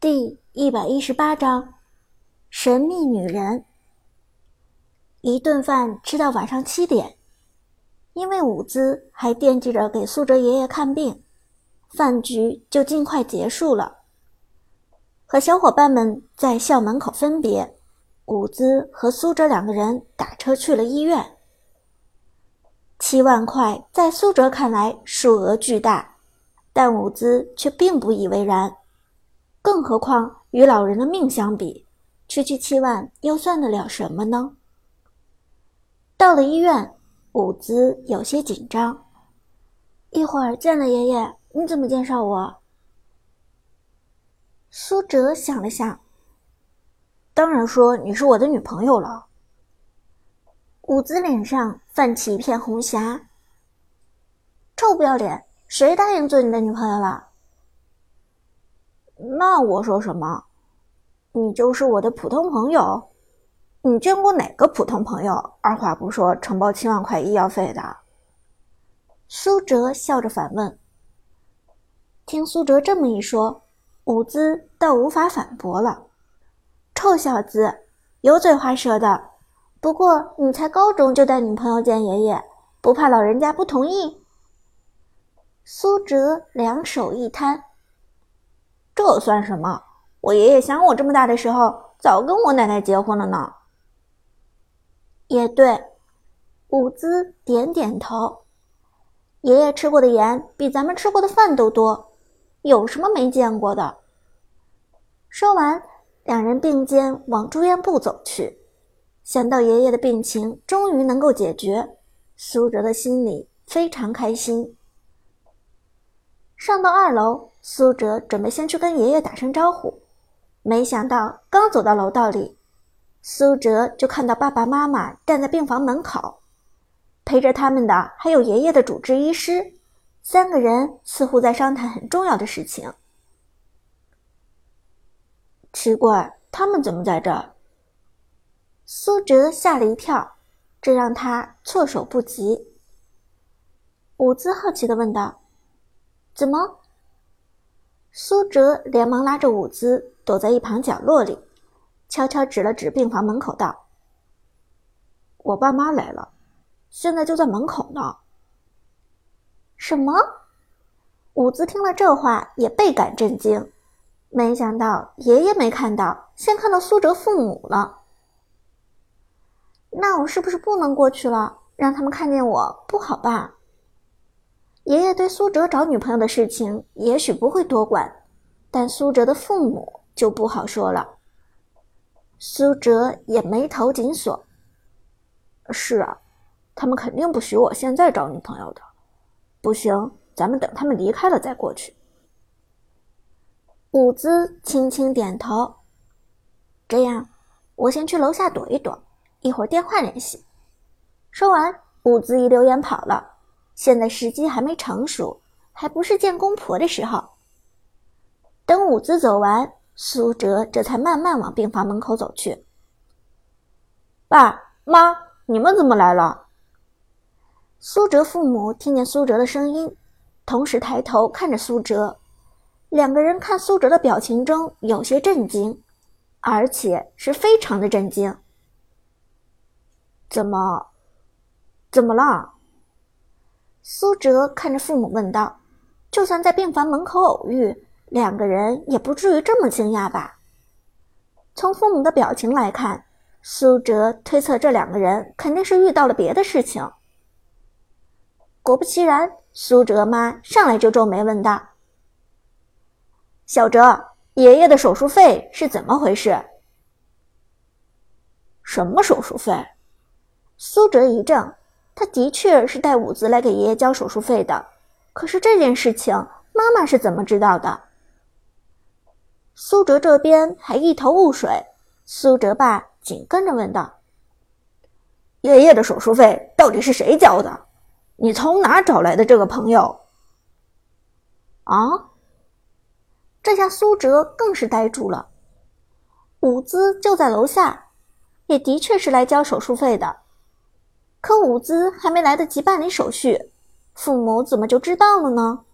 第一百一十八章，神秘女人。一顿饭吃到晚上七点，因为伍兹还惦记着给苏哲爷爷看病，饭局就尽快结束了。和小伙伴们在校门口分别，伍兹和苏哲两个人打车去了医院。七万块在苏哲看来数额巨大，但伍兹却并不以为然。更何况与老人的命相比，区区七万又算得了什么呢？到了医院，伍兹有些紧张。一会儿见了爷爷，你怎么介绍我？苏哲想了想，当然说你是我的女朋友了。伍兹脸上泛起一片红霞。臭不要脸，谁答应做你的女朋友了？那我说什么？你就是我的普通朋友。你见过哪个普通朋友二话不说承包七万块医药费的？苏哲笑着反问。听苏哲这么一说，伍兹倒无法反驳了。臭小子，油嘴滑舌的。不过你才高中就带女朋友见爷爷，不怕老人家不同意？苏哲两手一摊。这算什么？我爷爷想我这么大的时候，早跟我奶奶结婚了呢。也对，伍兹点点头。爷爷吃过的盐比咱们吃过的饭都多，有什么没见过的？说完，两人并肩往住院部走去。想到爷爷的病情终于能够解决，苏哲的心里非常开心。上到二楼。苏哲准备先去跟爷爷打声招呼，没想到刚走到楼道里，苏哲就看到爸爸妈妈站在病房门口，陪着他们的还有爷爷的主治医师，三个人似乎在商谈很重要的事情。奇怪，他们怎么在这儿？苏哲吓了一跳，这让他措手不及。伍兹好奇的问道：“怎么？”苏哲连忙拉着伍兹躲在一旁角落里，悄悄指了指病房门口，道：“我爸妈来了，现在就在门口呢。”什么？伍兹听了这话也倍感震惊，没想到爷爷没看到，先看到苏哲父母了。那我是不是不能过去了？让他们看见我不好吧？爷爷对苏哲找女朋友的事情也许不会多管，但苏哲的父母就不好说了。苏哲也眉头紧锁。是啊，他们肯定不许我现在找女朋友的。不行，咱们等他们离开了再过去。伍兹轻轻点头。这样，我先去楼下躲一躲，一会儿电话联系。说完，伍兹一溜烟跑了。现在时机还没成熟，还不是见公婆的时候。等伍兹走完，苏哲这才慢慢往病房门口走去。爸妈，你们怎么来了？苏哲父母听见苏哲的声音，同时抬头看着苏哲，两个人看苏哲的表情中有些震惊，而且是非常的震惊。怎么，怎么了？苏哲看着父母问道：“就算在病房门口偶遇，两个人也不至于这么惊讶吧？”从父母的表情来看，苏哲推测这两个人肯定是遇到了别的事情。果不其然，苏哲妈上来就皱眉问道：“小哲，爷爷的手术费是怎么回事？”“什么手术费？”苏哲一怔。他的确是带伍兹来给爷爷交手术费的，可是这件事情妈妈是怎么知道的？苏哲这边还一头雾水，苏哲爸紧跟着问道：“爷爷的手术费到底是谁交的？你从哪找来的这个朋友？”啊！这下苏哲更是呆住了。伍兹就在楼下，也的确是来交手术费的。可伍兹还没来得及办理手续，父母怎么就知道了呢？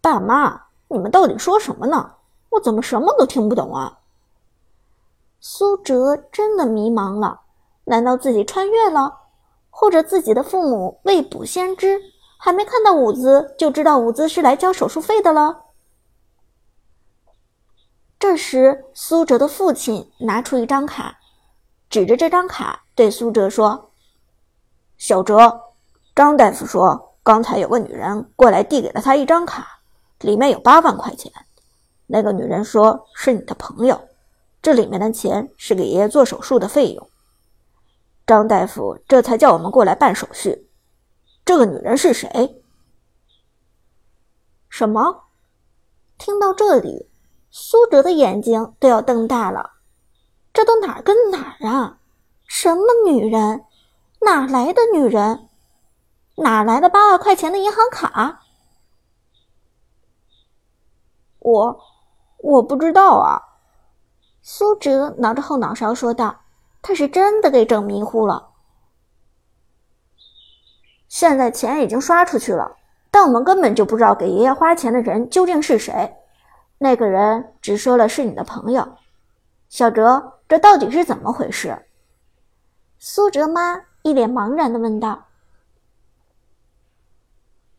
爸妈，你们到底说什么呢？我怎么什么都听不懂啊？苏哲真的迷茫了，难道自己穿越了，或者自己的父母未卜先知，还没看到伍兹就知道伍兹是来交手术费的了？这时，苏哲的父亲拿出一张卡，指着这张卡对苏哲说：“小哲，张大夫说刚才有个女人过来递给了他一张卡，里面有八万块钱。”那个女人说：“是你的朋友，这里面的钱是给爷爷做手术的费用。”张大夫这才叫我们过来办手续。这个女人是谁？什么？听到这里，苏哲的眼睛都要瞪大了。这都哪儿跟哪儿啊？什么女人？哪来的女人？哪来的八万块钱的银行卡？我。我不知道啊，苏哲挠着后脑勺说道：“他是真的给整迷糊了。现在钱已经刷出去了，但我们根本就不知道给爷爷花钱的人究竟是谁。那个人只说了是你的朋友。小哲，这到底是怎么回事？”苏哲妈一脸茫然的问道：“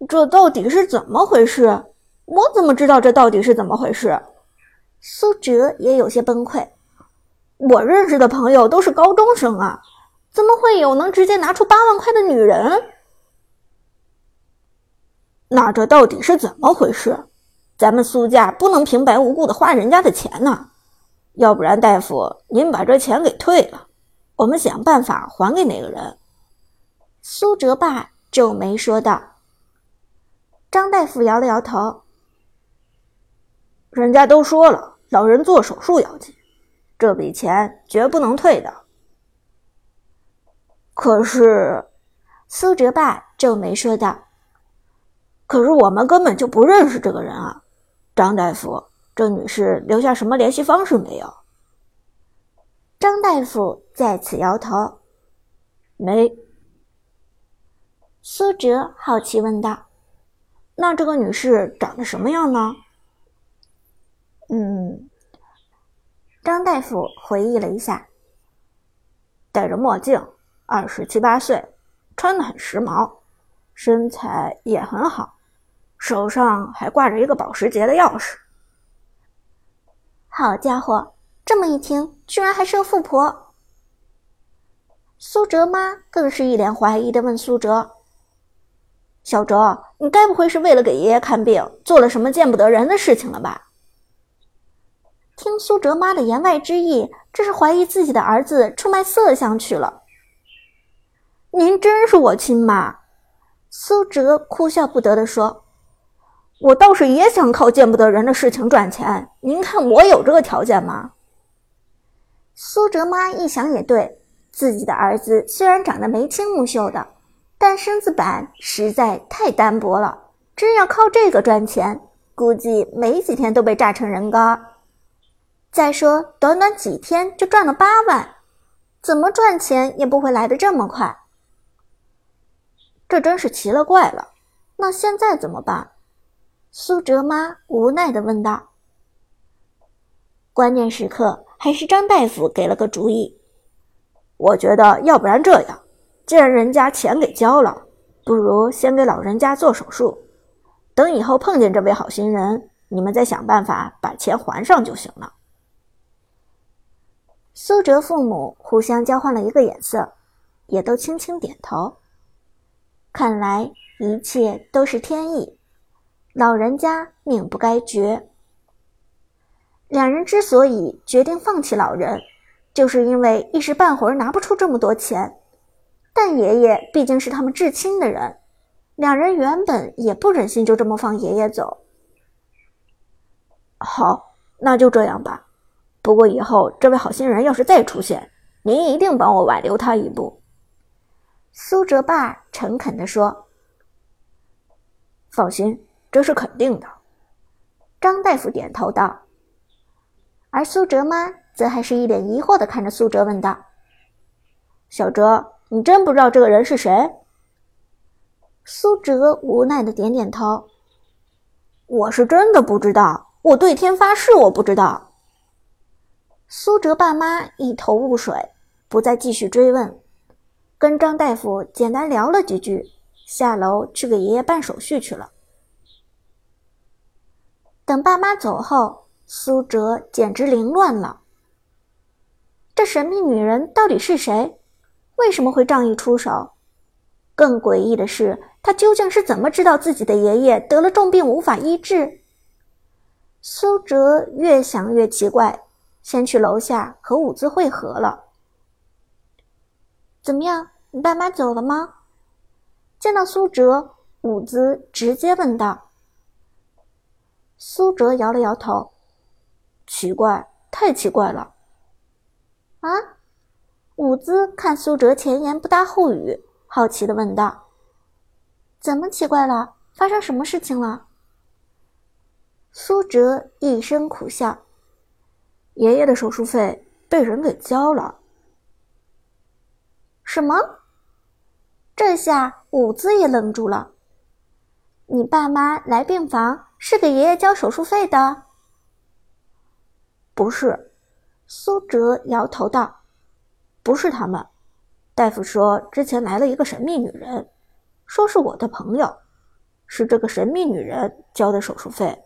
这到底是怎么回事？我怎么知道这到底是怎么回事？”苏哲也有些崩溃，我认识的朋友都是高中生啊，怎么会有能直接拿出八万块的女人？那这到底是怎么回事？咱们苏家不能平白无故的花人家的钱呢，要不然大夫您把这钱给退了，我们想办法还给那个人。苏哲爸皱眉说道。张大夫摇了摇头，人家都说了。老人做手术要紧，这笔钱绝不能退的。可是，苏哲爸皱眉说道：“可是我们根本就不认识这个人啊，张大夫，这女士留下什么联系方式没有？”张大夫再次摇头：“没。”苏哲好奇问道：“那这个女士长得什么样呢？”嗯，张大夫回忆了一下，戴着墨镜，二十七八岁，穿的很时髦，身材也很好，手上还挂着一个保时捷的钥匙。好家伙，这么一听，居然还是个富婆。苏哲妈更是一脸怀疑的问苏哲：“小哲，你该不会是为了给爷爷看病，做了什么见不得人的事情了吧？”听苏哲妈的言外之意，这是怀疑自己的儿子出卖色相去了。您真是我亲妈？苏哲哭笑不得地说：“我倒是也想靠见不得人的事情赚钱，您看我有这个条件吗？”苏哲妈一想也对，自己的儿子虽然长得眉清目秀的，但身子板实在太单薄了，真要靠这个赚钱，估计没几天都被炸成人干。再说，短短几天就赚了八万，怎么赚钱也不会来的这么快。这真是奇了怪了。那现在怎么办？苏哲妈无奈的问道。关键时刻，还是张大夫给了个主意。我觉得，要不然这样，既然人家钱给交了，不如先给老人家做手术，等以后碰见这位好心人，你们再想办法把钱还上就行了。苏哲父母互相交换了一个眼色，也都轻轻点头。看来一切都是天意，老人家命不该绝。两人之所以决定放弃老人，就是因为一时半会儿拿不出这么多钱。但爷爷毕竟是他们至亲的人，两人原本也不忍心就这么放爷爷走。好，那就这样吧。不过以后这位好心人要是再出现，您一定帮我挽留他一步。”苏哲爸诚恳地说。“放心，这是肯定的。”张大夫点头道。而苏哲妈则还是一脸疑惑地看着苏哲，问道：“小哲，你真不知道这个人是谁？”苏哲无奈地点点头：“我是真的不知道。我对天发誓，我不知道。苏哲爸妈一头雾水，不再继续追问，跟张大夫简单聊了几句，下楼去给爷爷办手续去了。等爸妈走后，苏哲简直凌乱了。这神秘女人到底是谁？为什么会仗义出手？更诡异的是，她究竟是怎么知道自己的爷爷得了重病无法医治？苏哲越想越奇怪。先去楼下和伍兹会合了。怎么样，你爸妈走了吗？见到苏哲，伍兹直接问道。苏哲摇了摇头，奇怪，太奇怪了。啊？伍兹看苏哲前言不搭后语，好奇的问道：“怎么奇怪了？发生什么事情了？”苏哲一声苦笑。爷爷的手术费被人给交了。什么？这下伍兹也愣住了。你爸妈来病房是给爷爷交手术费的？不是，苏哲摇头道：“不是他们。大夫说之前来了一个神秘女人，说是我的朋友，是这个神秘女人交的手术费。”